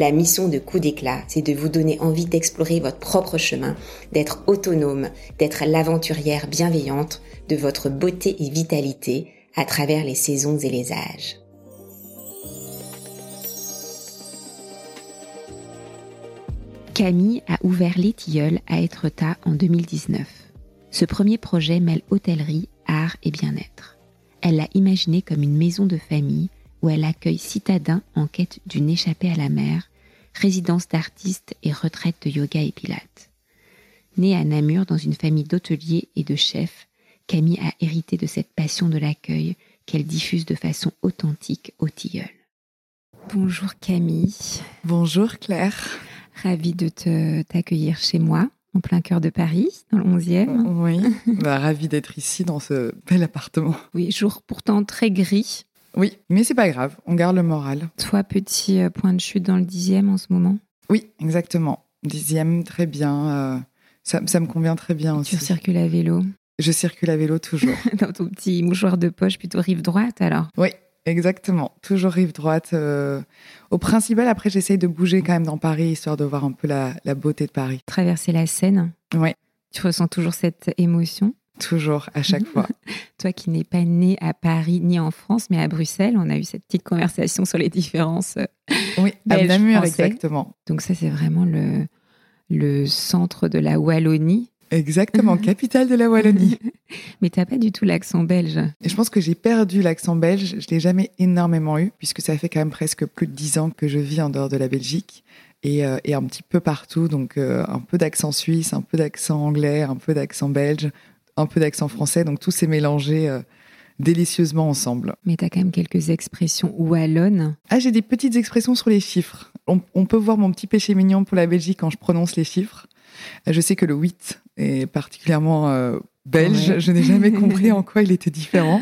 La mission de coup d'éclat, c'est de vous donner envie d'explorer votre propre chemin, d'être autonome, d'être l'aventurière bienveillante de votre beauté et vitalité à travers les saisons et les âges. Camille a ouvert Les Tilleuls à Etretat en 2019. Ce premier projet mêle hôtellerie, art et bien-être. Elle l'a imaginé comme une maison de famille où elle accueille citadins en quête d'une échappée à la mer, résidence d'artistes et retraite de yoga et pilates. Née à Namur dans une famille d'hôteliers et de chefs, Camille a hérité de cette passion de l'accueil qu'elle diffuse de façon authentique au tilleul. Bonjour Camille. Bonjour Claire. Ravie de te t'accueillir chez moi, en plein cœur de Paris, dans le 11e. Oui, bah, ravie d'être ici dans ce bel appartement. Oui, jour pourtant très gris. Oui, mais c'est pas grave, on garde le moral. Toi, petit euh, point de chute dans le 10e en ce moment? Oui, exactement. Dixième, très bien. euh, ça, ça me convient très bien aussi. Tu circules à vélo? Je circule à vélo toujours. dans ton petit mouchoir de poche, plutôt rive droite alors? Oui, exactement. Toujours rive droite. euh, Au principal, après, j'essaye de bouger quand même dans Paris, histoire de voir un peu la, la beauté de Paris. Traverser la Seine, Oui, tu ressens toujours cette émotion? Toujours, à chaque fois. Toi qui n'es pas né à Paris ni en France, mais à Bruxelles, on a eu cette petite conversation sur les différences. Oui, à Namur, exactement. Donc ça, c'est vraiment le, le centre de la Wallonie. Exactement, capitale de la Wallonie. Mais t'as pas du tout l'accent belge. Et je pense que j'ai perdu l'accent belge. Je l'ai jamais énormément eu, puisque ça fait quand même presque plus de dix ans que je vis en dehors de la Belgique et, euh, et un petit peu partout. Donc euh, un peu d'accent suisse, un peu d'accent anglais, un peu d'accent belge, un peu d'accent français. Donc tout s'est mélangé euh, délicieusement ensemble. Mais t'as quand même quelques expressions wallonnes. Ah, j'ai des petites expressions sur les chiffres. On, on peut voir mon petit péché mignon pour la Belgique quand je prononce les chiffres. Euh, Je sais que le 8 est particulièrement euh, belge. Ouais. Je n'ai jamais compris en quoi il était différent.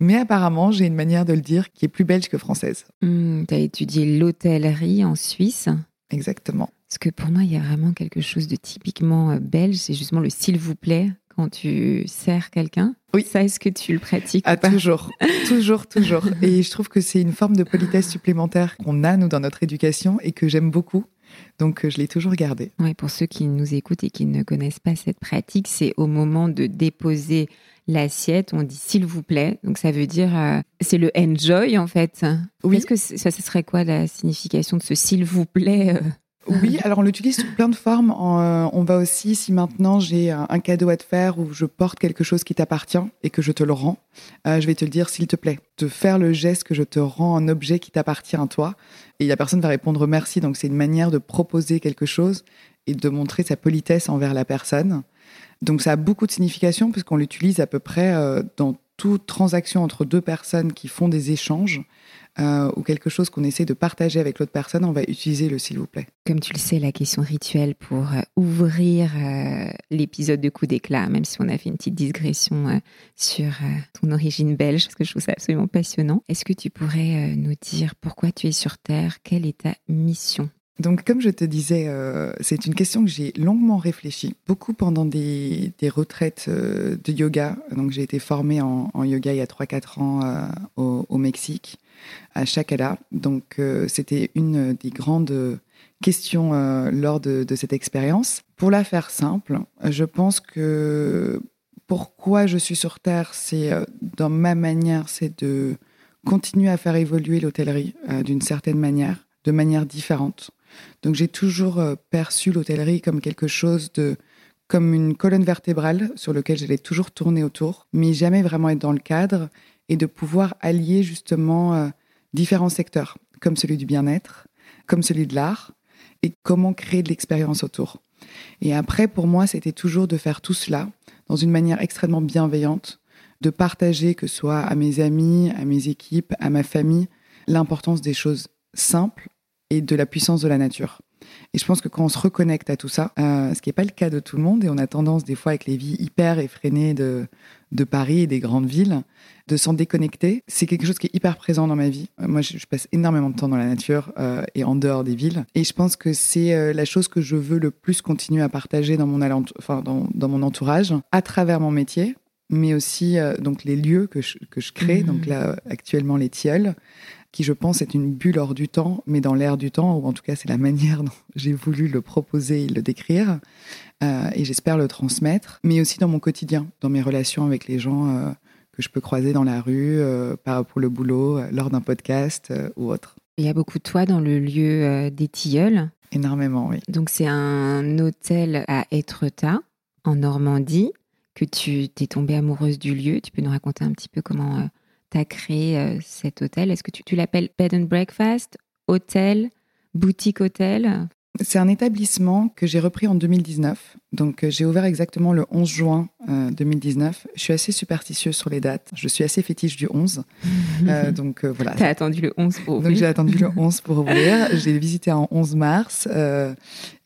Mais apparemment, j'ai une manière de le dire qui est plus belge que française. Hmm, t'as étudié l'hôtellerie en Suisse. Exactement. Parce que pour moi, il y a vraiment quelque chose de typiquement belge. C'est justement le s'il vous plaît quand tu sers quelqu'un. Oui. Ça, est-ce que tu le pratiques Ah, ou pas? toujours, toujours, toujours. Et je trouve que c'est une forme de politesse supplémentaire qu'on a, nous, dans notre éducation et que j'aime beaucoup. Donc, euh, je l'ai toujours gardé. Ouais, pour ceux qui nous écoutent et qui ne connaissent pas cette pratique, c'est au moment de déposer l'assiette, on dit s'il vous plaît. Donc ça veut dire, euh, c'est le enjoy en fait. Oui. Est-ce que ça, ce serait quoi la signification de ce s'il vous plaît euh? Oui, alors on l'utilise sous plein de formes. Euh, on va aussi, si maintenant j'ai un, un cadeau à te faire ou je porte quelque chose qui t'appartient et que je te le rends, euh, je vais te le dire s'il te plaît. De faire le geste que je te rends un objet qui t'appartient à toi. Et la personne va répondre merci. Donc c'est une manière de proposer quelque chose et de montrer sa politesse envers la personne. Donc ça a beaucoup de signification puisqu'on l'utilise à peu près euh, dans toute transaction entre deux personnes qui font des échanges euh, ou quelque chose qu'on essaie de partager avec l'autre personne, on va utiliser le s'il vous plaît. Comme tu le sais, la question rituelle pour euh, ouvrir euh, l'épisode de coup d'éclat, même si on a fait une petite digression euh, sur ton origine belge, parce que je trouve ça absolument passionnant. Est-ce que tu pourrais nous dire pourquoi tu es sur Terre? Quelle est ta mission? Donc, comme je te disais, euh, c'est une question que j'ai longuement réfléchi, beaucoup pendant des, des retraites euh, de yoga. Donc, j'ai été formée en, en yoga il y a 3-4 ans euh, au, au Mexique, à Chacala. Donc, euh, c'était une des grandes questions euh, lors de, cette expérience. Pour la faire simple, je pense que pourquoi je suis sur Terre, c'est euh, dans ma manière, c'est de continuer à faire évoluer l'hôtellerie d'une certaine manière, de manière différente. Donc j'ai toujours perçu l'hôtellerie comme quelque chose de comme une colonne vertébrale sur laquelle j'allais toujours tourner autour, mais jamais vraiment être dans le cadre et de pouvoir allier justement euh, différents secteurs, comme celui du bien-être, comme celui de l'art, et comment créer de l'expérience autour. Et après, pour moi, c'était toujours de faire tout cela dans une manière extrêmement bienveillante, de partager, que ce soit à mes amis, à mes équipes, à ma famille, l'importance des choses simples et de la puissance de la nature. Et je pense que quand on se reconnecte à tout ça, euh, ce qui n'est pas le cas de tout le monde, et on a tendance des fois avec les vies hyper effrénées de, de Paris et des grandes villes, de s'en déconnecter, c'est quelque chose qui est hyper présent dans ma vie. Euh, moi, je, passe énormément de temps dans la nature euh, et en dehors des villes. Et je pense que c'est la chose que je veux le plus continuer à partager dans mon, enfin, dans, dans mon entourage, à travers mon métier, mais aussi donc les lieux que je, que je crée. Mmh. Donc là, actuellement, les tilleuls qui je pense est une bulle hors du temps, mais dans l'air du temps, ou en tout cas c'est la manière dont j'ai voulu le proposer et le décrire, euh, et j'espère le transmettre, mais aussi dans mon quotidien, dans mes relations avec les gens euh, que je peux croiser dans la rue, euh, pour le boulot, lors d'un podcast ou autre. Il y a beaucoup de toi dans le lieu des Tilleuls. Énormément, oui. Donc c'est un hôtel à Étretat, en Normandie, que tu t'es tombée amoureuse du lieu. Tu peux nous raconter un petit peu comment tu as créé euh, cet hôtel? Est-ce que tu, tu l'appelles bed and breakfast, hôtel, boutique hôtel? C'est un établissement que j'ai repris en 2019. Donc, euh, j'ai ouvert exactement le 11 juin 2019. Euh, je suis assez superstitieuse sur les dates. Je suis assez fétiche du 11. donc, voilà. Tu as attendu le 11 pour ouvrir. Donc, j'ai attendu le 11 pour ouvrir. j'ai visité un 11 mars.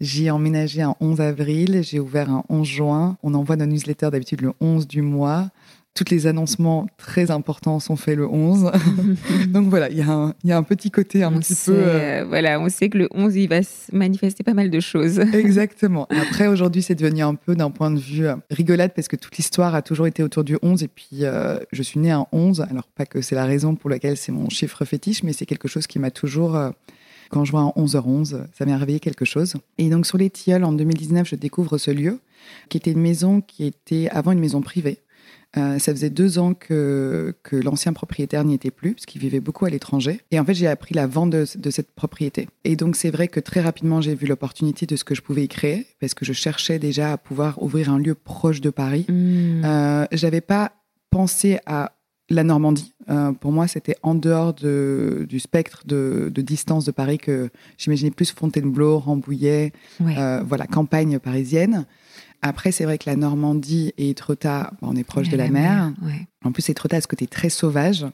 j'ai emménagé un 11 avril. J'ai ouvert un 11 juin. On envoie nos newsletters d'habitude le 11 du mois. Toutes les annoncements très importants sont faits le 11. Donc voilà, il y, a un petit côté un petit peu. Euh, voilà, on sait que le 11, il va se manifester pas mal de choses. Exactement. Après, aujourd'hui, c'est devenu un peu d'un point de vue euh, rigolade parce que toute l'histoire a toujours été autour du 11. Et puis, euh, je suis née un 11. Alors, pas que c'est la raison pour laquelle c'est mon chiffre fétiche, mais c'est quelque chose qui m'a toujours. quand je vois un 11h11, ça m'est réveillé quelque chose. Et donc, sur les Tilleuls, en 2019, je découvre ce lieu qui était une maison qui était avant une maison privée. Euh, ça faisait deux ans que, que l'ancien propriétaire n'y était plus, parce qu'il vivait beaucoup à l'étranger. Et en fait, j'ai appris la vente de, cette propriété. Et donc, c'est vrai que très rapidement, j'ai vu l'opportunité de ce que je pouvais y créer, parce que je cherchais déjà à pouvoir ouvrir un lieu proche de Paris. Mmh. Euh, j'avais pas pensé à la Normandie. Euh, pour moi, c'était en dehors de, du spectre de, de, distance de Paris que j'imaginais plus Fontainebleau, Rambouillet, euh, voilà, campagne parisienne. Après, c'est vrai que la Normandie et Etretat, on est proche de la, mer. En plus, Etretat a ce côté très sauvage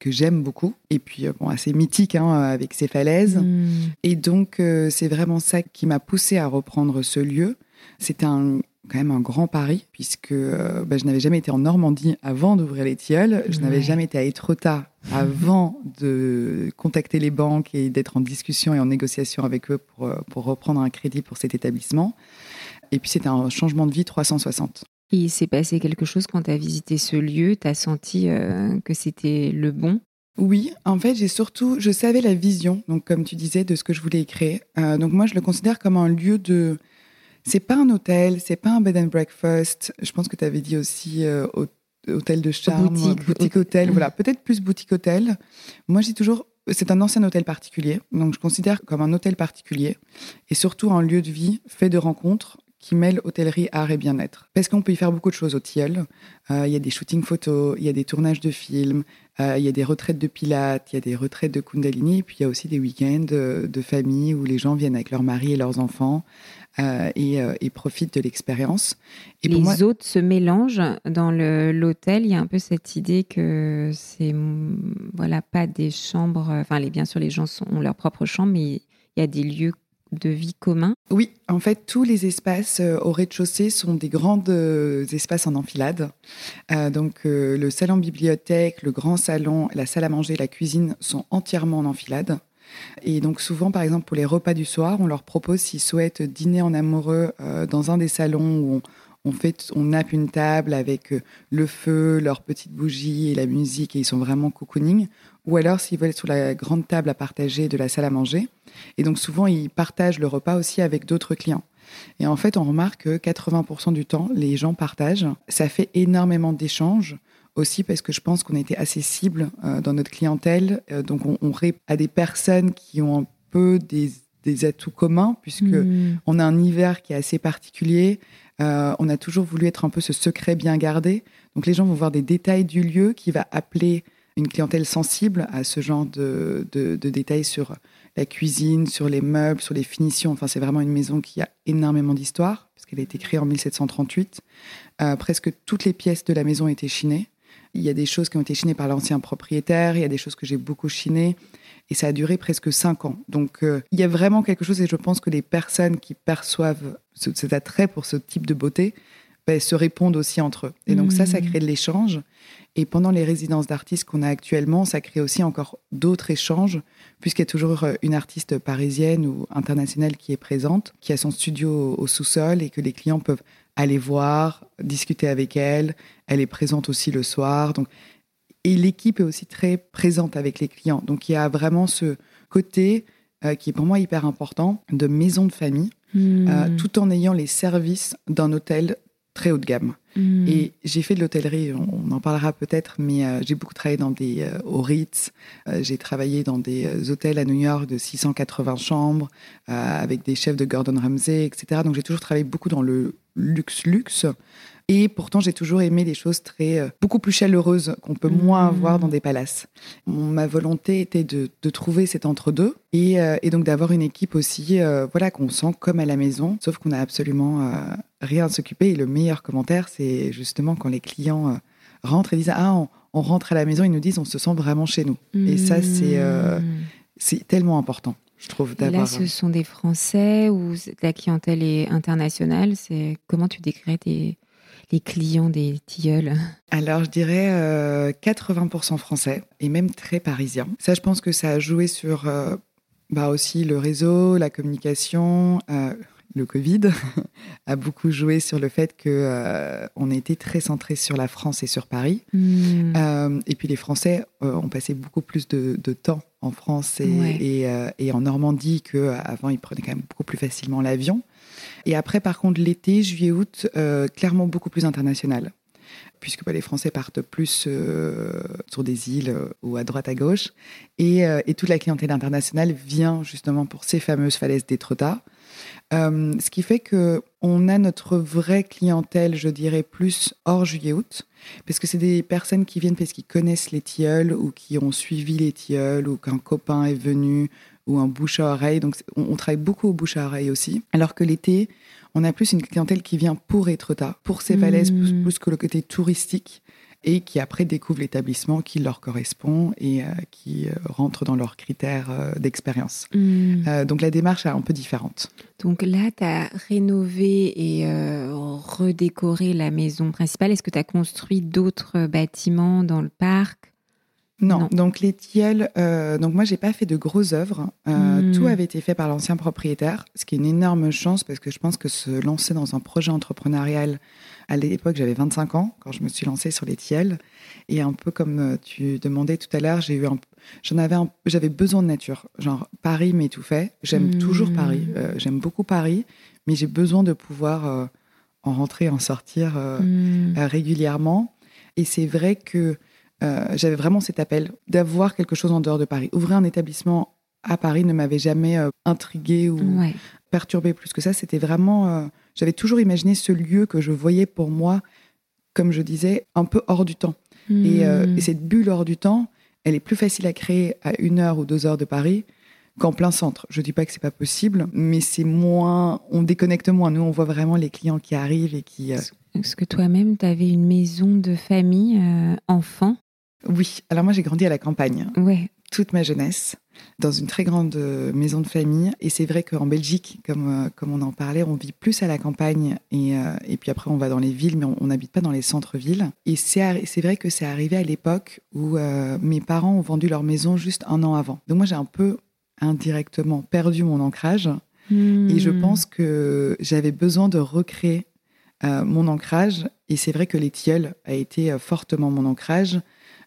que j'aime beaucoup. Et puis, euh, bon, assez mythique hein, avec ses falaises. Hmm. Et donc, euh, c'est vraiment ça qui m'a poussé à reprendre ce lieu. C'était un, quand même un grand pari, puisque euh, bah, je n'avais jamais été en Normandie avant d'ouvrir les tilleuls. Je n'avais jamais été à Etretat avant de contacter les banques et d'être en discussion et en négociation avec eux pour, pour reprendre un crédit pour cet établissement. Et puis c'était un changement de vie 360. Il s'est passé quelque chose quand tu as visité ce lieu Tu as senti euh, que c'était le bon? Oui, en fait, j'ai surtout, je savais la vision, donc comme tu disais, de ce que je voulais créer. Euh, donc moi, je le considère comme un lieu de. C'est pas un hôtel, c'est pas un bed and breakfast. Je pense que tu avais dit aussi euh, hôtel de charme, boutique, boutique hôtel. Voilà, peut-être plus boutique hôtel. Moi, j'ai toujours c'est un ancien hôtel particulier, donc je considère comme un hôtel particulier et surtout un lieu de vie fait de rencontres qui mêle hôtellerie, art et bien-être. Parce qu'on peut y faire beaucoup de choses au Tilleul. Euh, il y a des shootings photos, il y a des tournages de films, euh, il y a des retraites de pilates, il y a des retraites de kundalini, et puis il y a aussi des week-ends de, famille où les gens viennent avec leurs maris et leurs enfants euh, et, profitent de l'expérience. Et les moi... autres se mélangent dans l'hôtel. Il y a un peu cette idée que c'est voilà pas des chambres. Enfin, les, bien sûr, les gens ont leur propre chambre, mais il y a des lieux de vie commun Oui, en fait, tous les espaces euh, au rez-de-chaussée sont des grands euh, espaces en enfilade. Euh, donc, le salon bibliothèque, le grand salon, la salle à manger, la cuisine sont entièrement en enfilade. Et donc souvent, par exemple, pour les repas du soir, on leur propose s'ils souhaitent dîner en amoureux dans un des salons où on, on fait, on nappe une table avec le feu, leurs petites bougies et la musique et ils sont vraiment cocooning. Ou alors s'ils veulent être sur la grande table à partager de la salle à manger. Et donc souvent, ils partagent le repas aussi avec d'autres clients. Et en fait, on remarque que 80% du temps, les gens partagent. Ça fait énormément d'échanges aussi parce que je pense qu'on était assez cible euh, dans notre clientèle. Euh, donc on, on à des personnes qui ont un peu des, atouts communs puisque mmh. on a un hiver qui est assez particulier. Euh, on a toujours voulu être un peu ce secret bien gardé. Donc les gens vont voir des détails du lieu qui va appeler une clientèle sensible à ce genre de, détails sur la cuisine, sur les meubles, sur les finitions. Enfin, c'est vraiment une maison qui a énormément d'histoire, parce qu'elle a été créée en 1738. Euh, presque toutes les pièces de la maison étaient chinées. Il y a des choses qui ont été chinées par l'ancien propriétaire, il y a des choses que j'ai beaucoup chinées. Et ça a duré presque cinq ans. Donc, euh, il y a vraiment quelque chose, et je pense que les personnes qui perçoivent cet attrait pour ce type de beauté ben, se répondent aussi entre eux. Et donc, ça, ça mmh. crée de l'échange. Et pendant les résidences d'artistes qu'on a actuellement, ça crée aussi encore d'autres échanges, puisqu'il y a toujours euh, une artiste parisienne ou internationale qui est présente, qui a son studio au sous-sol et que les clients peuvent aller voir, discuter avec elle. Elle est présente aussi le soir. Donc, et l'équipe est aussi très présente avec les clients. Donc il y a vraiment ce côté euh, qui est pour moi hyper important de maison de famille, hmm. euh, tout en ayant les services d'un hôtel très haut de gamme. Hmm. Et j'ai fait de l'hôtellerie, on, en parlera peut-être, mais euh, j'ai beaucoup travaillé dans des au Ritz, j'ai travaillé dans des hôtels à New York de 680 chambres, avec des chefs de Gordon Ramsay, etc. Donc j'ai toujours travaillé beaucoup dans le luxe luxe. Et pourtant, j'ai toujours aimé des choses très, euh, beaucoup plus chaleureuses qu'on peut moins mmh. voir dans des palaces. ma volonté était de, trouver cet entre-deux et, euh, donc d'avoir une équipe aussi, euh, voilà, qu'on sent comme à la maison, sauf qu'on n'a absolument rien à s'occuper. Et le meilleur commentaire, c'est justement quand les clients rentrent et disent Ah, on, rentre à la maison, ils nous disent On se sent vraiment chez nous. Et ça, c'est c'est tellement important. Je trouve, Là, ce sont des Français ou la clientèle est internationale? C'est comment tu décrirais tes, les clients des tilleuls Alors, je dirais 80% euh, français et même très parisiens. Ça, je pense que ça a joué sur euh, bah aussi le réseau, la communication. Euh, le Covid a beaucoup joué sur le fait que on était très centré sur la France et sur Paris. Hmm. et puis les Français ont passé beaucoup plus de, temps en France et, et en Normandie qu'avant, ils prenaient quand même beaucoup plus facilement l'avion. Et après, par contre, l'été, juillet-août, euh, clairement beaucoup plus international puisque bah, les Français partent plus euh, sur des îles euh, ou à droite à gauche. Et, toute la clientèle internationale vient justement pour ces fameuses falaises d'Étretat. ce qui fait que on a notre vraie clientèle, je dirais, plus hors juillet-août, parce que c'est des personnes qui viennent parce qu'ils connaissent les tilleuls ou qui ont suivi les tilleuls ou qu'un copain est venu ou un bouche à oreille. Donc, on, travaille beaucoup au bouche à oreille aussi. Alors que l'été, on a plus une clientèle qui vient pour Etretat, pour ces falaises, mmh. plus, que le côté touristique et qui après découvre l'établissement qui leur correspond et euh, qui euh, rentre dans leurs critères euh, d'expérience. Mmh. donc la démarche est un peu différente. Donc là, tu as rénové et redécoré la maison principale. Est-ce que tu as construit d'autres bâtiments dans le parc? Non. donc les tilleuls, euh, donc moi j'ai pas fait de grosses œuvres. Euh, hmm. Tout avait été fait par l'ancien propriétaire, ce qui est une énorme chance parce que je pense que se lancer dans un projet entrepreneurial, à l'époque j'avais 25 ans quand je me suis lancée sur les tilleuls, et un peu comme euh, tu demandais tout à l'heure, j'ai eu j'en avais, j'avais besoin de nature, genre Paris m'étouffait. J'aime toujours hmm. Paris, j'aime beaucoup Paris, mais j'ai besoin de pouvoir en rentrer, en sortir hmm. régulièrement. Et c'est vrai que euh, j'avais vraiment cet appel d'avoir quelque chose en dehors de Paris. Ouvrir un établissement à Paris ne m'avait jamais euh, intrigué ou perturbé plus que ça. C'était vraiment. Euh, j'avais toujours imaginé ce lieu que je voyais pour moi, comme je disais, un peu hors du temps. Et, hmm. cette bulle hors du temps, elle est plus facile à créer à une heure ou deux heures de Paris qu'en plein centre. Je dis pas que c'est pas possible, mais c'est moins, on déconnecte moins. Nous, on voit vraiment les clients qui arrivent et qui. Est-ce que toi-même, tu avais une maison de famille enfant? Oui, alors moi j'ai grandi à la campagne. Ouais. Toute ma jeunesse, dans une très grande euh, maison de famille. Et c'est vrai qu'en Belgique, comme, euh, comme on en parlait, on vit plus à la campagne. Et, euh, et puis après, on va dans les villes, mais on n'habite pas dans les centres-villes. Et c'est vrai que c'est arrivé à l'époque où mes parents ont vendu leur maison juste un an avant. Donc moi, j'ai un peu indirectement perdu mon ancrage. Et je hmm. pense que j'avais besoin de recréer mon ancrage. Et c'est vrai que les tilleuls a été fortement mon ancrage.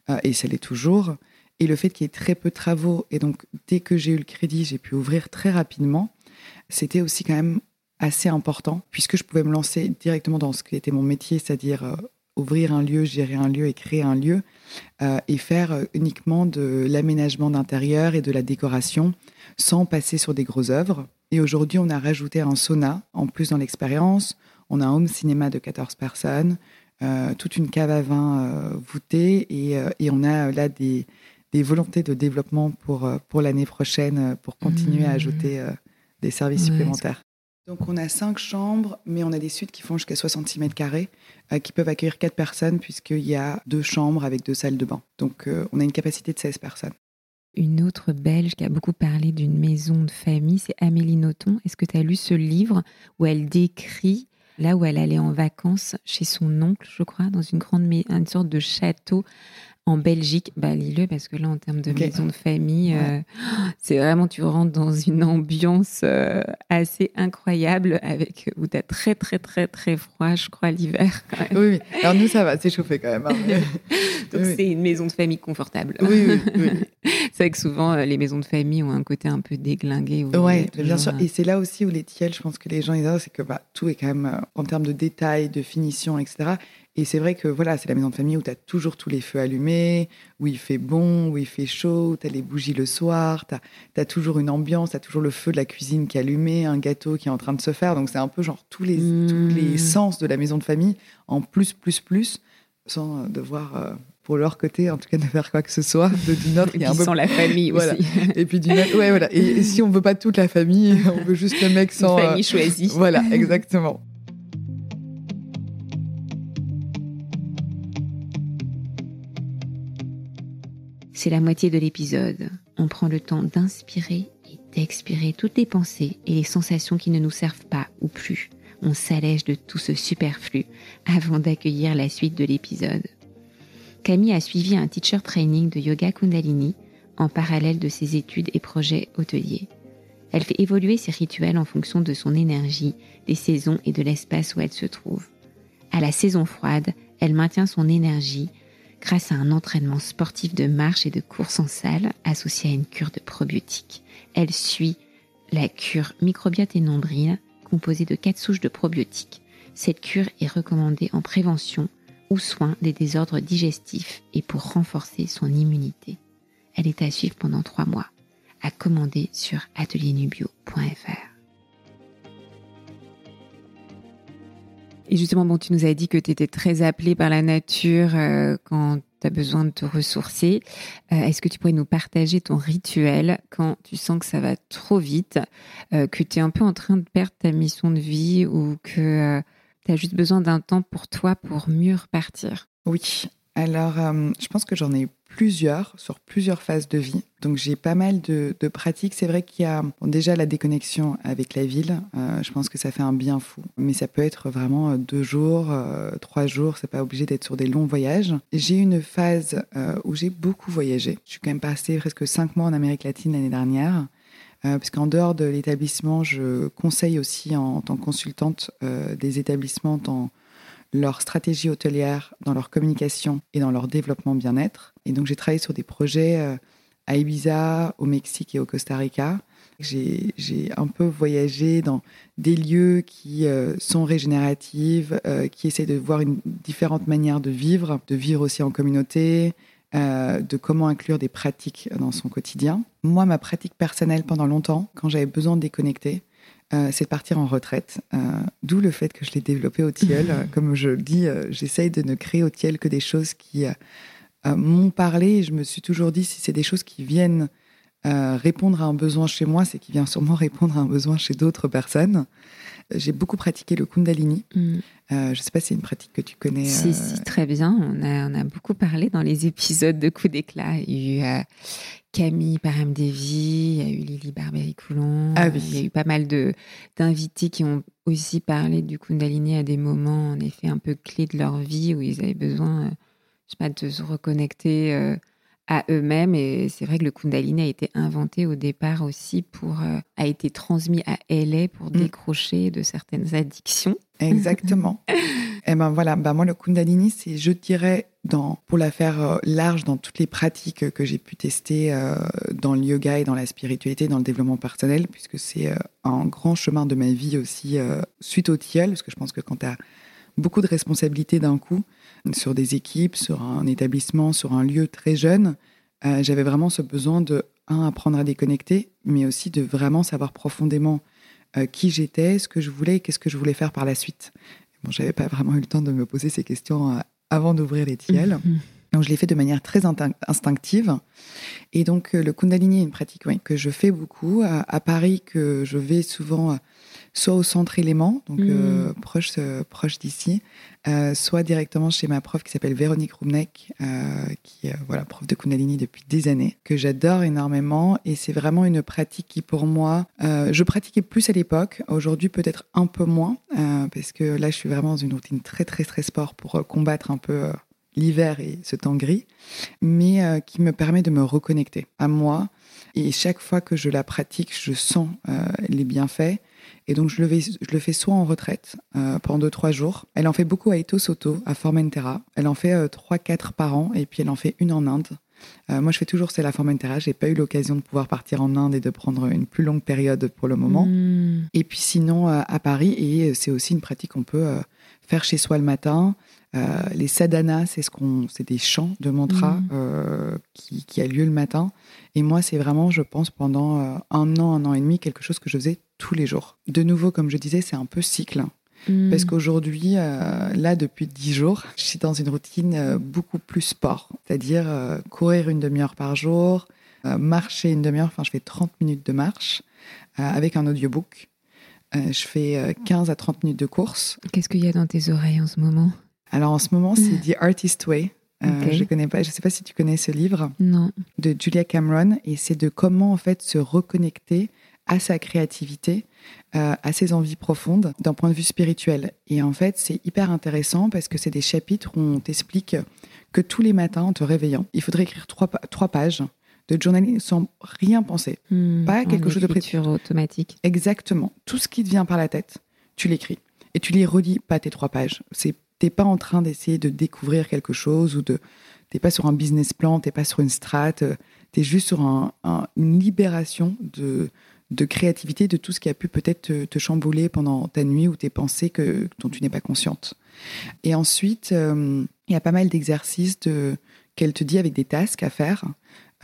Euh, et ça l'est toujours. Et le fait qu'il y ait très peu de travaux, et donc dès que j'ai eu le crédit, j'ai pu ouvrir très rapidement, c'était aussi quand même assez important, puisque je pouvais me lancer directement dans ce qui était mon métier, c'est-à-dire euh, ouvrir un lieu, gérer un lieu et créer un lieu, euh, et faire uniquement de l'aménagement d'intérieur et de la décoration, sans passer sur des grosses œuvres. Et aujourd'hui, on a rajouté un sauna en plus dans l'expérience. On a un home cinéma de 14 personnes, euh, toute une cave à vin euh, voûtée et, euh, et, on a là des, des, volontés de développement pour, pour l'année prochaine pour continuer à mmh. ajouter des services supplémentaires. Donc on a cinq chambres, mais on a des suites qui font jusqu'à 66 mètres carrés, euh, qui peuvent accueillir quatre personnes, puisqu'il y a deux chambres avec deux salles de bain. Donc euh, on a une capacité de 16 personnes. Une autre Belge qui a beaucoup parlé d'une maison de famille, c'est Amélie Nothomb. Est-ce que tu as lu ce livre où elle décrit là où elle allait en vacances chez son oncle, je crois, dans une grande, une sorte de château en Belgique, bah, lis-le parce que là, en termes de maison de famille, euh, c'est vraiment, tu rentres dans une ambiance euh, assez incroyable avec où tu as très, très, très, très froid, je crois, l'hiver. Oui, alors nous, ça va, c'est chauffé quand même. Hein. Donc, c'est une maison de famille confortable. Oui, oui, c'est vrai que souvent, euh, les maisons de famille ont un côté un peu déglingué. Oui, bien sûr. Et c'est là aussi où les tilleuls, je pense que les gens, ils c'est que bah, tout est quand même, en termes de détails, de finition, etc., et c'est vrai que voilà, c'est la maison de famille où tu as toujours tous les feux allumés, où il fait bon, où il fait chaud, où tu as les bougies le soir, tu as, toujours une ambiance, tu as toujours le feu de la cuisine qui est allumé, un gâteau qui est en train de se faire. Donc c'est un peu genre tous les, tous les mmh. sens de la maison de famille en plus, plus, plus, sans devoir, euh, pour leur côté, en tout cas, de faire quoi que ce soit. De, du il y a un peu... sans la famille aussi. Et puis du ouais, voilà. Et, si on veut pas toute la famille, on veut juste le mec sans. Une famille euh, choisie. Voilà, exactement. C'est la moitié de l'épisode. On prend le temps d'inspirer et d'expirer toutes les pensées et les sensations qui ne nous servent pas ou plus. On s'allège de tout ce superflu avant d'accueillir la suite de l'épisode. Camille a suivi un teacher training de yoga Kundalini en parallèle de ses études et projets hôteliers. Elle fait évoluer ses rituels en fonction de son énergie, des saisons et de l'espace où elle se trouve. À la saison froide, elle maintient son énergie grâce à un entraînement sportif de marche et de course en salle associé à une cure de probiotiques. Elle suit la cure microbiote et composée de quatre souches de probiotiques. Cette cure est recommandée en prévention ou soin des désordres digestifs et pour renforcer son immunité. Elle est à suivre pendant trois mois. À commander sur atelierNubio.fr. Et justement, bon, tu nous as dit que tu étais très appelée par la nature euh, quand tu as besoin de te ressourcer. Euh, est-ce que tu pourrais nous partager ton rituel quand tu sens que ça va trop vite, euh, que tu es un peu en train de perdre ta mission de vie ou que tu as juste besoin d'un temps pour toi pour mieux repartir? Oui. Alors, je pense que j'en ai plusieurs, sur plusieurs phases de vie. Donc j'ai pas mal de, pratiques. C'est vrai qu'il y a déjà la déconnexion avec la ville. Euh, je pense que ça fait un bien fou. Mais ça peut être vraiment euh, deux jours, euh, trois jours. C'est pas obligé d'être sur des longs voyages. J'ai une phase où j'ai beaucoup voyagé. Je suis quand même passée presque cinq mois en Amérique latine l'année dernière. parce qu'en dehors de l'établissement, je conseille aussi en, tant que consultante des établissements dans leur stratégie hôtelière, dans leur communication et dans leur développement bien-être. Et donc j'ai travaillé sur des projets euh, à Ibiza, au Mexique et au Costa Rica. J'ai un peu voyagé dans des lieux qui euh, sont régénératifs, euh, qui essaient de voir une différente manière de vivre, de vivre aussi en communauté, de comment inclure des pratiques dans son quotidien. Moi, ma pratique personnelle pendant longtemps, quand j'avais besoin de déconnecter, euh, c'est de partir en retraite. Euh, d'où le fait que je l'ai développé au Tiel. Comme je le dis, euh, j'essaye de ne créer au Tiel que des choses qui m'ont parlé. je me suis toujours dit, si c'est des choses qui viennent répondre à un besoin chez moi, c'est qui vient sûrement répondre à un besoin chez d'autres personnes. J'ai beaucoup pratiqué le Kundalini. Mm. je ne sais pas si c'est une pratique que tu connais. Si, si, très bien. On a, on a beaucoup parlé dans les épisodes de Coup d'éclat. Il y a eu Camille Paramdevi, il y a eu Lily Barbery-Coulon. Ah il y a eu pas mal d'invités qui ont aussi parlé du Kundalini à des moments, en effet, un peu clés de leur vie où ils avaient besoin, euh, je sais pas, de se reconnecter euh, à eux-mêmes. Et c'est vrai que le Kundalini a été inventé au départ aussi pour, euh, a été transmis à LA pour mm. décrocher de certaines addictions. Exactement. Et eh ben voilà, ben moi le Kundalini, c'est, je dirais, dans, pour la faire euh, large dans toutes les pratiques que j'ai pu tester euh, dans le yoga et dans la spiritualité, dans le développement personnel, puisque c'est euh, un grand chemin de ma vie aussi suite au TIEL, parce que je pense que quand tu as beaucoup de responsabilités d'un coup, sur des équipes, sur un établissement, sur un lieu très jeune, j'avais vraiment ce besoin de, un, apprendre à déconnecter, mais aussi de vraiment savoir profondément qui j'étais, ce que je voulais et qu'est-ce que je voulais faire par la suite. Bon, j'avais pas vraiment eu le temps de me poser ces questions euh, avant d'ouvrir les tiels. Mhm. Donc je l'ai fait de manière très instinctive. Et donc le Kundalini est une pratique que je fais beaucoup. À, Paris, que je vais souvent soit au centre élément, donc mmh. proche, proche d'ici, euh, soit directement chez ma prof qui s'appelle Véronique Rumnek, euh, qui est voilà, prof de Kundalini depuis des années, que j'adore énormément. Et c'est vraiment une pratique qui, pour moi, euh, je pratiquais plus à l'époque. Aujourd'hui, peut-être un peu moins, parce que là, je suis vraiment dans une routine très, très, très sport pour combattre un peu l'hiver et ce temps gris, mais qui me permet de me reconnecter à moi. Et chaque fois que je la pratique, je sens les bienfaits. Et donc, je le, je le fais soit en retraite euh, pendant 2-3 jours. Elle en fait beaucoup à Eto Soto, à Formentera. Elle en fait euh, 3-4 par an et puis elle en fait une en Inde. Euh, moi, je fais toujours celle à Formentera. J'ai pas eu l'occasion de pouvoir partir en Inde et de prendre une plus longue période pour le moment. Hmm. Et puis sinon, euh, à Paris, et c'est aussi une pratique qu'on peut faire chez soi le matin. Les sadhanas, c'est ce qu'on, c'est des chants de mantra hmm. qui, qui, a lieu le matin. Et moi, c'est vraiment, je pense, pendant un an, un an et demi, quelque chose que je faisais tous les jours. De nouveau, comme je disais, c'est un peu cycle. Hmm. Parce qu'aujourd'hui, euh, là, depuis dix jours, je suis dans une routine euh, beaucoup plus sport. C'est-à-dire euh, courir une demi-heure par jour, marcher une demi-heure, enfin, je fais 30 minutes de marche avec un audiobook. je fais 15 à 30 minutes de course. Qu'est-ce qu'il y a dans tes oreilles en ce moment? Alors, en ce moment, c'est The Artist Way. Je connais pas, je sais pas si tu connais ce livre. Non. De Julia Cameron, et c'est de comment en fait se reconnecter à sa créativité, euh, à ses envies profondes d'un point de vue spirituel. Et en fait, c'est hyper intéressant parce que c'est des chapitres où on t'explique que tous les matins, en te réveillant, il faudrait écrire trois, trois pages de journaling sans rien penser. Hmm, pas quelque chose de précis. automatique. Exactement. Tout ce qui te vient par la tête, tu l'écris. Et tu les redis pas tes trois pages. C'est t'es pas en train d'essayer de découvrir quelque chose ou de t'es pas sur un business plan, t'es pas sur une strate, tu es juste sur une libération de de créativité, de tout ce qui a pu peut-être te, chambouler pendant ta nuit ou tes pensées que, dont tu n'es pas consciente. Et ensuite, euh, il y a pas mal d'exercices qu'elle te dit avec des tasks à faire.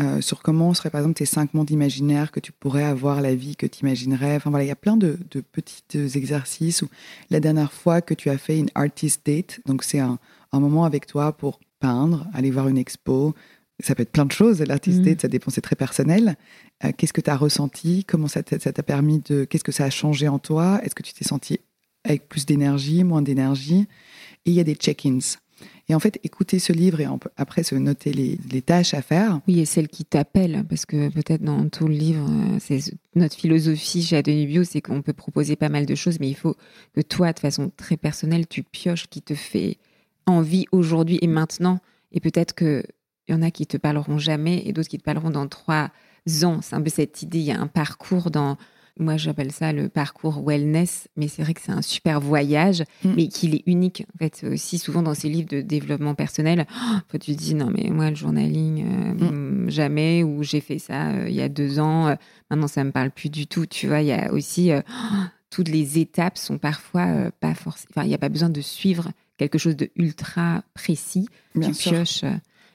Euh, sur comment seraient par exemple tes cinq mondes imaginaires que tu pourrais avoir, la vie que tu imaginerais. Enfin voilà, il y a plein de, petits exercices. La dernière fois que tu as fait une artist date, donc c'est un, moment avec toi pour peindre, aller voir une expo, ça peut être plein de choses. L'artiste mmh. ça dépend, c'est très personnel. Euh, qu'est-ce que tu as ressenti? Comment ça t'a permis de. Qu'est-ce que ça a changé en toi? Est-ce que tu t'es senti avec plus d'énergie, moins d'énergie? Et il y a des check-ins. Et en fait, écouter ce livre et après se noter les, tâches à faire. Oui, et celle qui t'appelle, parce que peut-être dans tout le livre, euh, c'est notre philosophie chez Adenubio, c'est qu'on peut proposer pas mal de choses, mais il faut que toi, de façon très personnelle, tu pioches qui te fait envie aujourd'hui et maintenant. Et peut-être que il y en a qui te parleront jamais et d'autres qui te parleront dans trois ans. C'est un peu cette idée. Il y a un parcours dans. Moi, j'appelle ça le parcours wellness, mais c'est vrai que c'est un super voyage, mm. mais qu'il est unique. En fait, aussi souvent dans ces livres de développement personnel, oh, tu te dis non, mais moi, le journaling, euh, mm. jamais, ou j'ai fait ça euh, il y a deux ans, euh, maintenant ça me parle plus du tout. Tu vois, il y a aussi toutes les étapes sont parfois pas forcément. Enfin, il n'y a pas besoin de suivre quelque chose de ultra précis. Bien tu pioches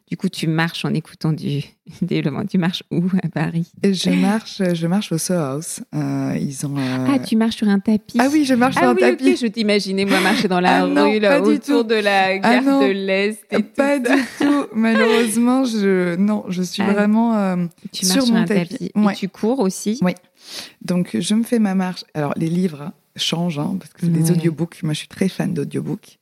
du coup, tu marches en écoutant du développement. Tu marches où à Paris? Je marche, je marche au Soho House. Euh, ils ont. Euh, ah, tu marches sur un tapis? Ah oui, je marche sur ah un tapis. je t'imaginais moi marcher dans la ah rue là, autour de la ah gare de l'Est. Et pas du tout. Malheureusement, je non, je suis vraiment euh, tu sur, mon un tapis. Et tu cours aussi? Oui. Donc je me fais ma marche. Alors les livres changent hein, parce que c'est des audiobooks. Moi, je suis très fan d'audiobooks.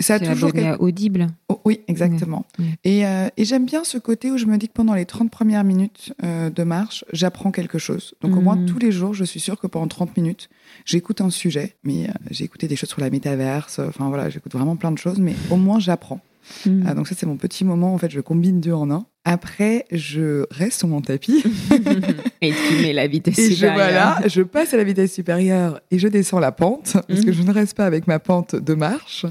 Ça a toujours audible. Oh, oui, exactement. Euh, et, j'aime bien ce côté où je me dis que pendant les 30 premières minutes euh, de marche, j'apprends quelque chose. Donc au moins mm. tous les jours, je suis sûre que pendant 30 minutes, j'écoute un sujet. Mais euh, j'ai écouté des choses sur la métaverse. Enfin voilà, j'écoute vraiment plein de choses, mais au moins j'apprends. Mm. Ah, donc ça, c'est mon petit moment. En fait, je combine deux en un. Après, je reste sur mon tapis. et tu mets la vitesse et supérieure. Je, voilà, je passe à la vitesse supérieure et je descends la pente parce que mm. je ne reste pas avec ma pente de marche.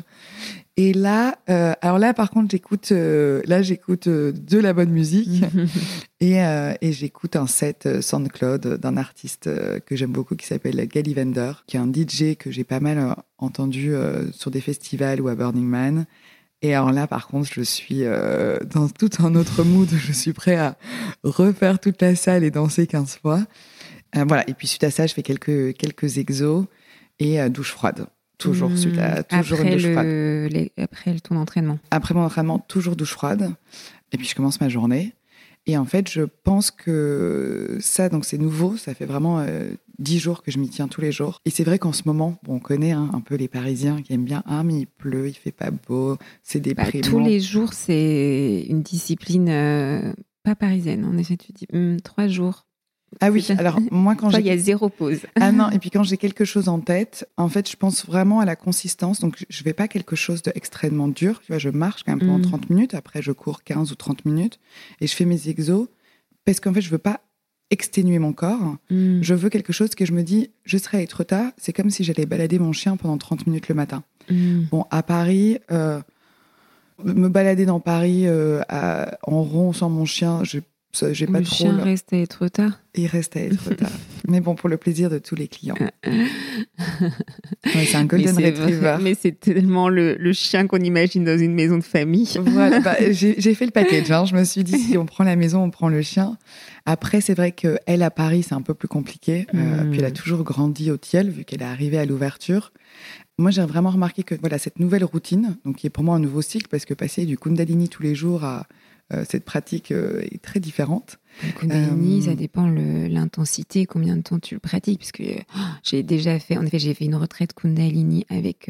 Et là, euh, alors là, par contre, j'écoute, euh, là, j'écoute euh, de la bonne musique et, et j'écoute un set SoundCloud d'un artiste que j'aime beaucoup qui s'appelle Gally Vender, qui est un DJ que j'ai pas mal entendu sur des festivals ou à Burning Man. Et alors là, par contre, je suis dans tout un autre mood. Je suis prêt à refaire toute la salle et danser 15 fois. voilà. Et puis suite à ça, je fais quelques quelques exos et douche froide toujours suite à toujours après une douche le, froide. les- après ton entraînement. Après mon entraînement, toujours douche froide. Et puis je commence ma journée. Et en fait, je pense que ça, donc c'est nouveau. Ça fait vraiment euh, dix jours que je m'y tiens tous les jours. Et c'est vrai qu'en ce moment, bon, on connaît hein, un peu les Parisiens qui aiment bien. Ah, mais il pleut, il fait pas beau, c'est Bah, déprimant. tous les jours, c'est une discipline euh, pas parisienne. En effet, tu dis hum, trois jours. Ah oui. Alors moi, quand j'ai il y a zéro pause. Ah non, et puis quand j'ai quelque chose en tête, en fait, je pense vraiment à la consistance. Donc, je vais pas quelque chose d'extrêmement dur. Tu vois, je marche quand même pendant Mm. 30 minutes. Après, je cours 15 ou 30 minutes. Et je fais mes exos. Parce qu'en fait, je veux pas exténuer mon corps. Hum. Je veux quelque chose que je me dis, je serai à Etretat. C'est comme si j'allais balader mon chien pendant 30 minutes le matin. Hum. Bon, à Paris, euh, me balader dans Paris euh, à- en rond sans mon chien, je j'ai pas Le trop. chien le- reste à être tard. Il reste à Etretat. Mais bon, pour le plaisir de tous les clients. Ouais, c'est un golden mais vrai- retriever. mais c'est tellement le, le chien qu'on imagine dans une maison de famille. Voilà, bah, j'ai j'ai fait le package. hein. Je me suis dit, si on prend la maison, on prend le chien. Après, c'est vrai qu'elle, à Paris, c'est un peu plus compliqué. Euh, Mm. Puis elle a toujours grandi au Tiel, vu qu'elle est arrivée à l'ouverture. Moi, j'ai vraiment remarqué que voilà, cette nouvelle routine, donc qui est pour moi un nouveau cycle, parce que passer du Kundalini tous les jours à euh, cette pratique euh, est très différente. Le Kundalini, Euh, ça dépend l'intensité, combien de temps tu le pratiques. Parce que oh, j'ai déjà fait, en effet, j'ai fait une retraite Kundalini avec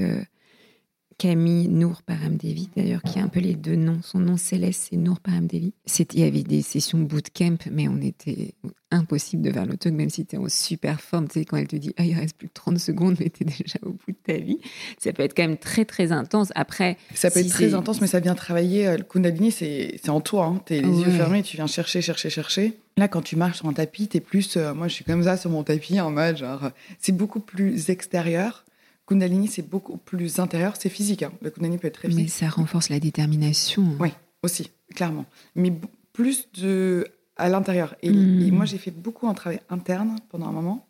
Camille Nour Paramdevi, d'ailleurs, qui a un peu les deux noms. Son nom céleste, c'est Nour Paramdevi. Il y avait des sessions bootcamp, mais on était impossible de faire le truc, même si tu es en super forme. Tu sais, quand elle te dit, ah, il reste plus que 30 secondes, mais tu es déjà au bout de ta vie. Ça peut être quand même très, très intense. Après, Ça peut Si être très intense, mais ça vient travailler. euh, Le Kundalini, c'est en toi. Hein. Tu les yeux fermés, tu viens chercher, chercher, chercher. Là, quand tu marches sur un tapis, tu es plus. euh, moi, je suis comme ça sur mon tapis, en mode genre. euh, C'est beaucoup plus extérieur. Kundalini, c'est beaucoup plus intérieur. C'est physique. hein. Le Kundalini peut être très mais ça renforce la détermination. Ouais. aussi, clairement. Mais plus de à l'intérieur. Et, Mm. et moi, j'ai fait beaucoup en travail interne pendant un moment.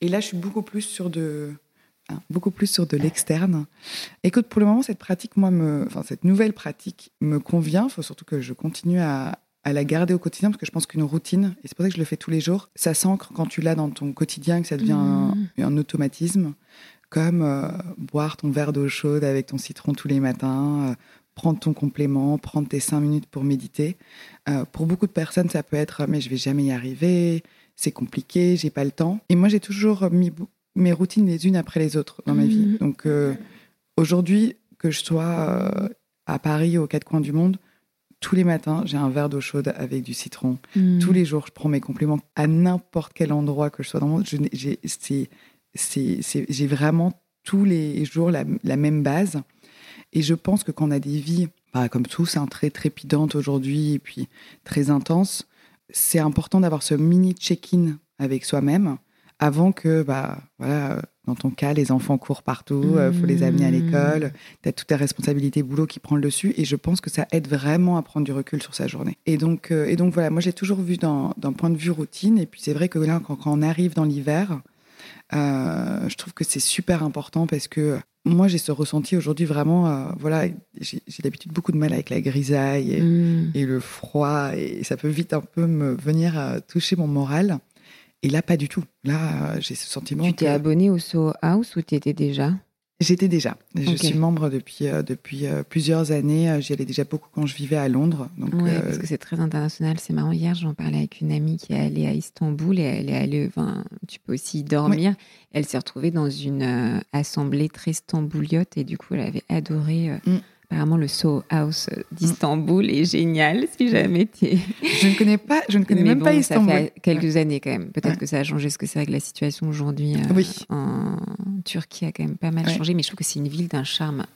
Et là, je suis beaucoup plus sur de hein, beaucoup plus sur de l'externe. Écoute, pour le moment, cette pratique, moi, me, enfin cette nouvelle pratique me convient. Il faut surtout que je continue à, à la garder au quotidien parce que je pense qu'une routine, et c'est pour ça que je le fais tous les jours, ça s'ancre quand tu l'as dans ton quotidien, que ça devient un, un automatisme, comme euh, boire ton verre d'eau chaude avec ton citron tous les matins, euh, prendre ton complément, prendre tes cinq minutes pour méditer. Euh, pour beaucoup de personnes, ça peut être mais je vais jamais y arriver, c'est compliqué, j'ai pas le temps. Et moi, j'ai toujours mis mes routines les unes après les autres dans ma vie. Mhm. Donc aujourd'hui, que je sois à Paris, aux quatre coins du monde, tous les matins, j'ai un verre d'eau chaude avec du citron. Mm. Tous les jours, je prends mes compléments à n'importe quel endroit que je sois dans le monde. Je j'ai- vraiment tous les jours la, la même base. Et je pense que quand on a des vies, bah, comme tous, hein, très trépidantes aujourd'hui et puis très intenses, c'est important d'avoir ce mini check-in avec soi-même avant que, bah, voilà, euh, dans ton cas, les enfants courent partout, il faut les amener à Mmh. l'école, tu as toutes tes responsabilités boulot qui prend le dessus. Et je pense que ça aide vraiment à prendre du recul sur sa journée. Et donc, euh, et donc voilà, moi j'ai toujours vu d'un d'un point de vue routine. Et puis c'est vrai que là, quand, quand on arrive dans l'hiver, euh, je trouve que c'est super important parce que moi j'ai ce ressenti aujourd'hui vraiment, euh, voilà, j'ai d'habitude beaucoup de mal avec la grisaille et, Mm. et le froid et ça peut vite un peu me venir à toucher mon moral. Et là, pas du tout. Là, euh, j'ai ce sentiment Tu t'es que abonné au Soho House ou tu étais déjà? J'étais déjà. Je suis membre depuis, euh, depuis euh, plusieurs années. Euh, J'y allais déjà beaucoup quand je vivais à Londres. Donc, Ouais, euh, parce que c'est très international. C'est marrant. Hier, j'en parlais avec une amie qui est allée à Istanbul et elle est allée. Enfin, tu peux aussi y dormir. Elle s'est retrouvée dans une assemblée très stambouliote et du coup, elle avait adoré. Mm. Apparemment, le Soho House d'Istanbul est génial. Si jamais t'es. je ne connais pas, je ne connais Mais même bon, pas ça Istanbul. fait quelques années quand même. Peut-être Ouais. que ça a changé, ce que c'est vrai que la situation aujourd'hui euh, Oui. en Turquie a quand même pas mal Ouais. changé. Mais je trouve que c'est une ville d'un charme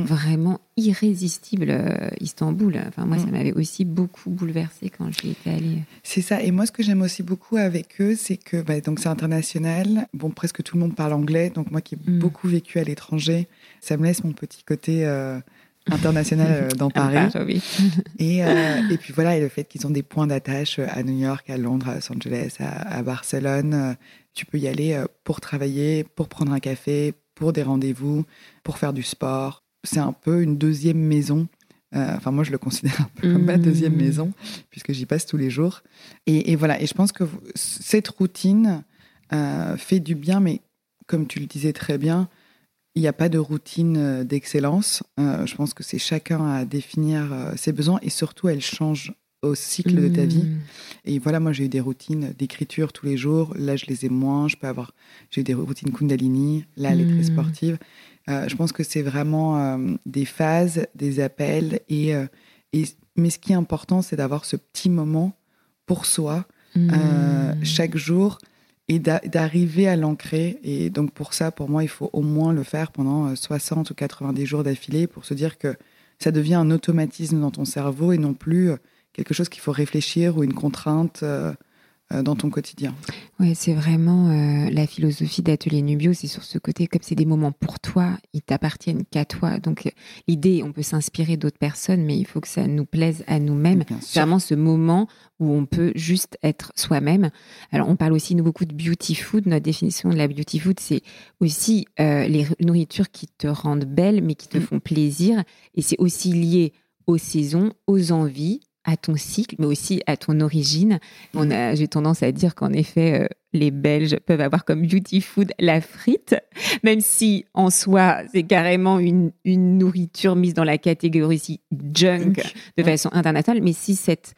Mm. vraiment irrésistible, euh, Istanbul. Enfin, moi, ça Mm. m'avait aussi beaucoup bouleversée quand j'y étais allée. C'est ça. Et moi, ce que j'aime aussi beaucoup avec eux, c'est que bah, donc c'est international. Bon, presque tout le monde parle anglais. Donc moi, qui ai Mm. beaucoup vécu à l'étranger, ça me laisse mon petit côté euh, international euh, dans Paris. Oui. Et, euh, et puis voilà, et le fait qu'ils ont des points d'attache à New York, à Londres, à Los Angeles, à, à Barcelone, tu peux y aller pour travailler, pour prendre un café, pour des rendez-vous, pour faire du sport. C'est un peu une deuxième maison. Euh, Enfin, moi, je le considère un peu comme ma Mhm. deuxième maison, puisque j'y passe tous les jours. Et, et voilà, et je pense que cette routine euh, fait du bien, mais comme tu le disais très bien, il n'y a pas de routine d'excellence. je pense que c'est chacun à définir ses besoins et surtout, elle change au cycle de ta vie. Mmh. Et voilà, moi j'ai eu des routines d'écriture tous les jours. Là, je les ai moins. Je peux avoir, j'ai eu des routines Kundalini. Là, elle est très mmh. sportive. Euh, je pense que c'est vraiment euh, des phases, des appels. Et, euh, et, mais ce qui est important, c'est d'avoir ce petit moment pour soi mmh. chaque jour et d'arriver à l'ancrer. Et donc pour ça, pour moi, il faut au moins le faire pendant 60 ou 90 jours d'affilée pour se dire que ça devient un automatisme dans ton cerveau et non plus quelque chose qu'il faut réfléchir ou une contrainte dans ton quotidien. Oui, c'est vraiment euh, la philosophie d'Atelier Nubio, c'est sur ce côté, comme c'est des moments pour toi, ils t'appartiennent qu'à toi. Donc l'idée, on peut s'inspirer d'autres personnes, mais il faut que ça nous plaise à nous-mêmes. C'est vraiment ce moment où on peut juste être soi-même. Alors on parle aussi nous, beaucoup de beauty food. Notre définition de la beauty food, c'est aussi les nourritures qui te rendent belle, mais qui te mm. font plaisir. Et c'est aussi lié aux saisons, aux envies, à ton cycle, mais aussi à ton origine. On a, j'ai tendance à dire qu'en effet, euh, les Belges peuvent avoir comme beauty food la frite, même si en soi, c'est carrément une, une nourriture mise dans la catégorie junk de façon internationale. Mais si cette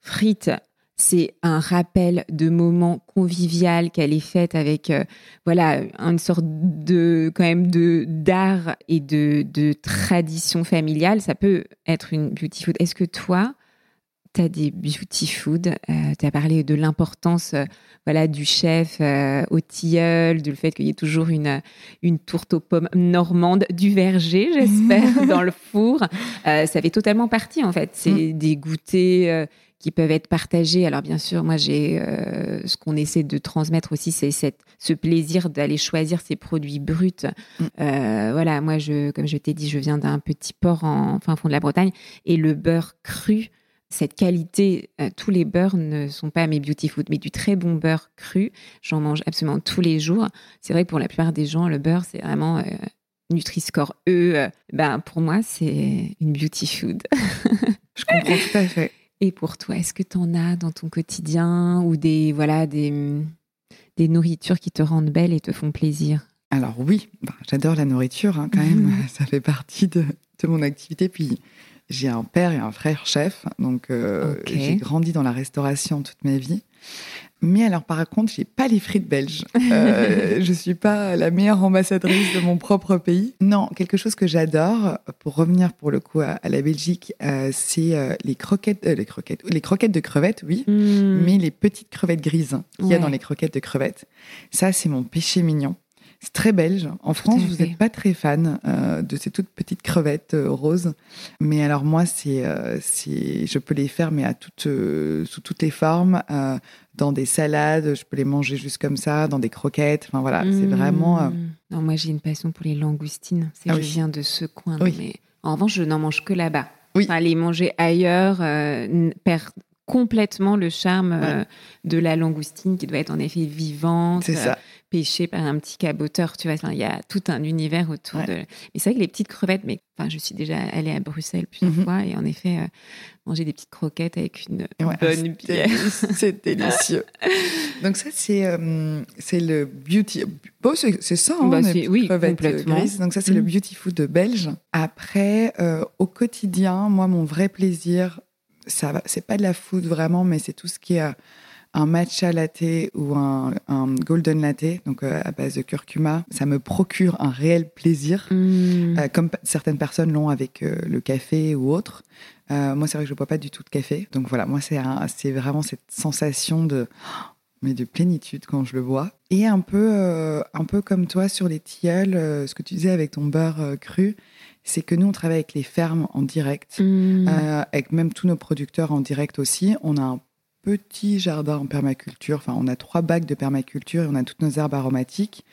frite c'est un rappel de moment convivial qu'elle est faite avec euh, voilà une sorte de quand même de d'art et de, de tradition familiale ça peut être une beauty food est-ce que toi tu as des beauty food, euh, tu as parlé de l'importance euh, voilà, du chef euh, au tilleul, du fait qu'il y ait toujours une, une tourte aux pommes normande, du verger, j'espère, dans le four. ça fait totalement partie, en fait. C'est mm. des goûters qui peuvent être partagés. Alors, bien sûr, moi, j'ai ce qu'on essaie de transmettre aussi, c'est ce plaisir d'aller choisir ces produits bruts. Mm. voilà, moi, je, comme je t'ai dit, je viens d'un petit port en fin fond de la Bretagne et le beurre cru cette qualité, euh, tous les beurres ne sont pas mes beauty food, mais du très bon beurre cru, j'en mange absolument tous les jours. C'est vrai que pour la plupart des gens, le beurre, c'est vraiment euh, Nutri-Score E. Euh, ben, pour moi, c'est une beauty food. Je comprends tout à fait. Et pour toi, est-ce que tu en as dans ton quotidien ou des, voilà, des, des nourritures qui te rendent belle et te font plaisir? Alors oui, ben, j'adore la nourriture hein, quand même, ça fait partie de, de mon activité. Puis j'ai un père et un frère chef, donc euh, j'ai grandi dans la restauration toute ma vie. Mais alors, par contre, j'ai pas les frites belges. Euh, je suis pas la meilleure ambassadrice de mon propre pays. Non, quelque chose que j'adore, pour revenir pour le coup à, la Belgique, euh, c'est euh, les croquettes, les croquettes, les croquettes de crevettes, oui, hmm. mais les petites crevettes grises qu'il y a dans les croquettes de crevettes. Ça, c'est mon péché mignon. C'est très belge. En France, vous n'êtes pas très fan euh, de ces toutes petites crevettes euh, roses. Mais alors moi, c'est, euh, je peux les faire mais à toutes, sous toutes les formes, dans des salades. Je peux les manger juste comme ça, dans des croquettes. Enfin voilà, c'est vraiment. Mmh. Non, moi j'ai une passion pour les langoustines. C'est ah je viens de ce coin. Mais en revanche, je n'en mange que là-bas. Oui. les manger ailleurs perd complètement le charme de la langoustine qui doit être en effet vivante. C'est ça pêché par un petit caboteur, tu vois. il y a tout un univers autour de. Mais c'est vrai que les petites crevettes, mais enfin, je suis déjà allée à Bruxelles plusieurs mhm. fois et en effet, euh, manger des petites croquettes avec une bonne bière. C'est délicieux. Donc, ça, c'est euh, c'est le beauty. Bon, c'est ça, hein, bah, oui, crevettes euh, grises. Donc, ça, c'est le mhm. beauty food belge. Après, au quotidien, moi, mon vrai plaisir, ça c'est pas de la food vraiment, mais c'est tout ce qui est un matcha latte ou un, golden latte, donc euh, à base de curcuma, ça me procure un réel plaisir, mm. euh, comme certaines personnes l'ont avec euh, le café ou autre. moi, c'est vrai que je ne bois pas du tout de café, donc voilà, moi c'est c'est vraiment cette sensation de mais de plénitude quand je le bois. Et un peu, un peu comme toi sur les tilleuls, ce que tu disais avec ton beurre cru, c'est que nous, on travaille avec les fermes en direct, mm. avec même tous nos producteurs en direct aussi. On a un petit jardin en permaculture. Enfin, on a trois bacs de permaculture et on a toutes nos herbes aromatiques.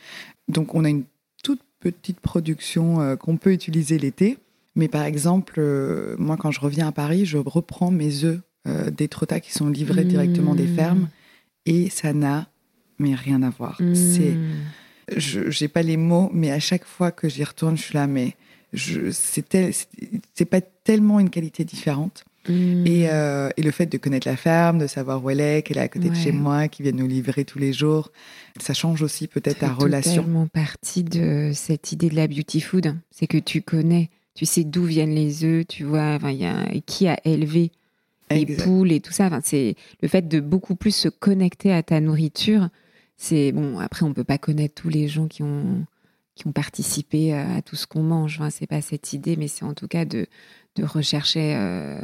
Donc, on a une toute petite production euh, qu'on peut utiliser l'été. Mais par exemple, euh, moi, quand je reviens à Paris, je reprends mes œufs euh, des trottas qui sont livrés directement des mmh. fermes et ça n'a mais rien à voir. Mmh. C'est, je n'ai pas les mots, mais à chaque fois que j'y retourne, je suis là, mais c'est, c'est pas tellement une qualité différente. Mmh. Et, et, le fait de connaître la ferme, de savoir où elle est, qu'elle est à côté de chez moi, qui vient nous livrer tous les jours, ça change aussi peut-être ta relation. C'est tellement partie de cette idée de la beauty food, c'est que tu connais, tu sais d'où viennent les œufs, tu vois, y a, qui a élevé les poules et tout ça. Enfin, c'est le fait de beaucoup plus se connecter à ta nourriture. C'est bon. Après, on peut pas connaître tous les gens qui ont qui ont participé à tout ce qu'on mange. Enfin, c'est pas cette idée, mais c'est en tout cas de de rechercher euh,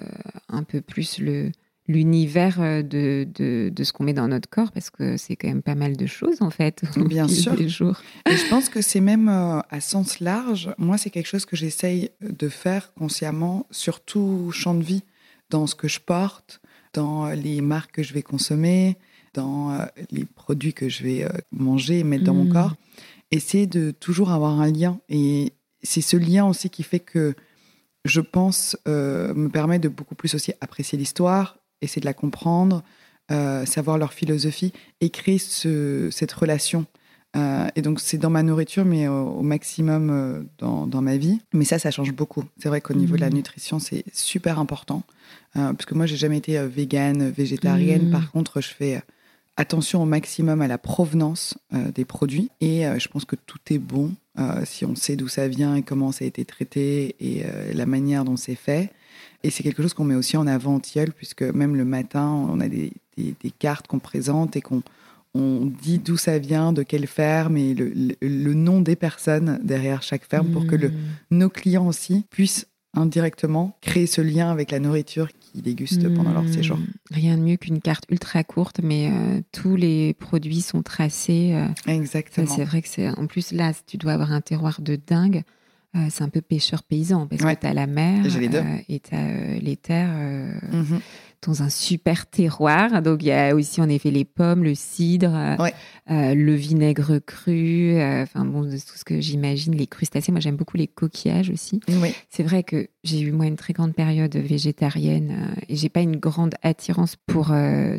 un peu plus le l'univers euh, de, de, de, ce qu'on met dans notre corps, parce que c'est quand même pas mal de choses, en fait, Bien sûr. les jours. Et je pense que c'est même euh, à sens large. Moi, c'est quelque chose que j'essaye de faire consciemment sur tout champ de vie, dans ce que je porte, dans les marques que je vais consommer, dans euh, les produits que je vais manger et mettre dans mon mmh. corps. Essayer de toujours avoir un lien. Et c'est ce lien aussi qui fait que je pense, me permet de beaucoup plus aussi apprécier l'histoire, essayer de la comprendre, euh, savoir leur philosophie et créer ce, cette relation. Euh, et donc, c'est dans ma nourriture, mais au, maximum euh, dans, dans, ma vie. Mais ça, ça change beaucoup. C'est vrai qu'au niveau de la mmh. nutrition, c'est super important. parce que moi, j'ai jamais été végane, végétarienne. Mmh. Par contre, je fais attention au maximum à la provenance des produits. Et je pense que tout est bon si on sait d'où ça vient et comment ça a été traité et la manière dont c'est fait. Et c'est quelque chose qu'on met aussi en avant en tilleul, puisque même le matin, on a des, des, cartes qu'on présente et qu'on on dit d'où ça vient, de quelle ferme et le, le, nom des personnes derrière chaque ferme pour que le, mmh. nos clients aussi puissent indirectement créer ce lien avec la nourriture qu'ils dégustent pendant leur séjour. Mmh. Rien de mieux qu'une carte ultra courte, mais euh, tous les produits sont tracés. Euh, Exactement. C'est vrai que c'est. En plus, là, tu dois avoir un terroir de dingue. Euh, c'est un peu pêcheur paysan parce que tu as la mer et tu as les terres. Mmh dans un super terroir. Donc, il y a aussi, en effet, les pommes, le cidre, euh, le vinaigre cru, euh, enfin, bon, tout ce que j'imagine, les crustacés. Moi, j'aime beaucoup les coquillages aussi. C'est vrai que j'ai eu, moi, une très grande période végétarienne euh, et j'ai pas une grande attirance pour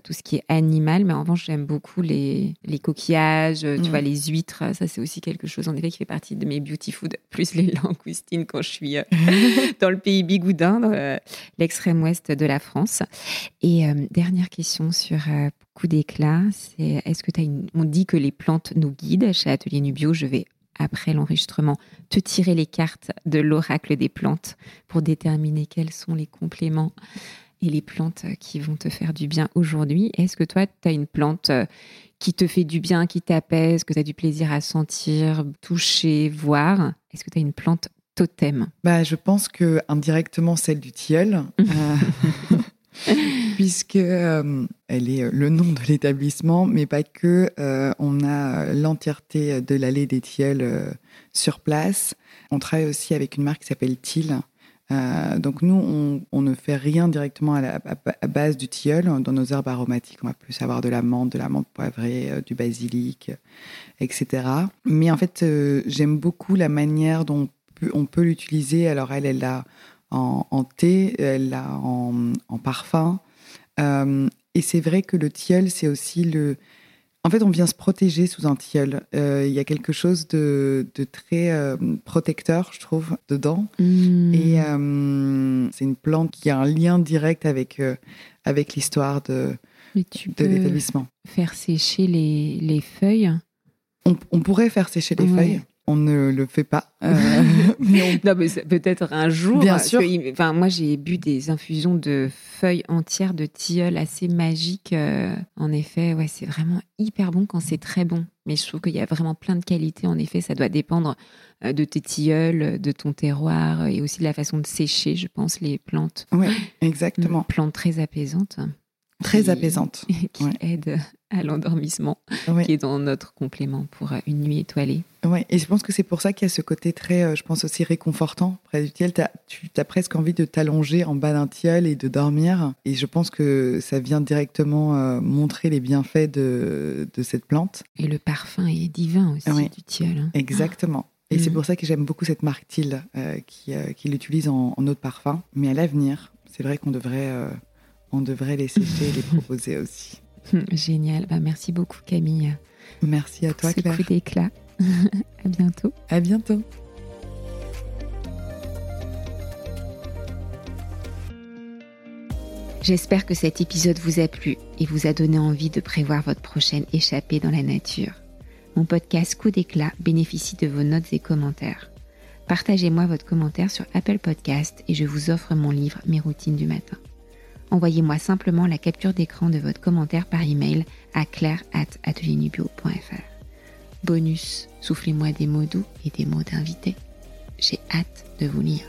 tout ce qui est animal, mais en revanche, j'aime beaucoup les, les coquillages, tu vois, les huîtres. Ça, c'est aussi quelque chose, en effet, qui fait partie de mes beauty food, plus les langoustines quand je suis dans le pays bigoudin, l'extrême ouest de la France. Et euh, dernière question sur euh, coup d'éclat, c'est est-ce que tu as une... On dit que les plantes nous guident chez Atelier Nubio. Je vais, après l'enregistrement, te tirer les cartes de l'oracle des plantes pour déterminer quels sont les compléments et les plantes qui vont te faire du bien aujourd'hui. Est-ce que toi, tu as une plante euh, qui te fait du bien, qui t'apaise, que tu as du plaisir à sentir, toucher, voir? Est-ce que tu as une plante totem? Bah, Je pense que indirectement celle du tilleul. puisque euh, elle est euh, le nom de l'établissement, mais pas que. Euh, on a l'entièreté de l'allée des tilleuls sur place. On travaille aussi avec une marque qui s'appelle Till. donc nous, on, ne fait rien directement à, la, base du tilleul. Dans nos herbes aromatiques, on va plus avoir de la menthe, de la menthe poivrée, du basilic, etc. Mais en fait, j'aime beaucoup la manière dont on peut l'utiliser. Alors elle, elle a en, thé, elle l'a en, parfum. Euh, et c'est vrai que le tilleul, c'est aussi le. En fait, on vient se protéger sous un tilleul. Euh, il y a quelque chose de, très euh, protecteur, je trouve, dedans. Mmh. Et c'est une plante qui a un lien direct avec, avec l'histoire de, de l'établissement. Faire sécher les, les feuilles? On, pourrait faire sécher les feuilles on ne le fait pas. Euh, non, mais peut-être un jour. Bien sûr. enfin, moi, j'ai bu des infusions de feuilles entières de tilleul assez magiques. Euh, en effet, ouais, c'est vraiment hyper bon quand c'est très bon. Mais je trouve qu'il y a vraiment plein de qualités. En effet, ça doit dépendre euh, de tes tilleuls, de ton terroir et aussi de la façon de sécher, je pense, les plantes. Oui, exactement. plantes très apaisantes. Très apaisantes. Qui aident à l'endormissement, qui est dans notre complément pour une nuit étoilée. Oui, et je pense que c'est pour ça qu'il y a ce côté très, euh, je pense aussi réconfortant près du tilleul. tu as presque envie de t'allonger en bas d'un tilleul et de dormir. Et je pense que ça vient directement euh, montrer les bienfaits de, de, cette plante. Et le parfum est divin aussi du tilleul. Hein. Exactement. Et c'est mm. pour ça que j'aime beaucoup cette marque euh, qui, qui l'utilise en, en eau de parfum. Mais à l'avenir, c'est vrai qu'on devrait, on devrait les sécher et les proposer aussi. Génial. Bah, merci beaucoup, Camille. Merci à toi, Claire. coup d'éclat. à bientôt. À bientôt. J'espère que cet épisode vous a plu et vous a donné envie de prévoir votre prochaine échappée dans la nature. Mon podcast Coup d'éclat bénéficie de vos notes et commentaires. Partagez-moi votre commentaire sur Apple Podcast et je vous offre mon livre Mes routines du matin. Envoyez-moi simplement la capture d'écran de votre commentaire par email à claire@atelierNubio.fr. Bonus, soufflez-moi des mots doux et des mots d'invité. J'ai hâte de vous lire.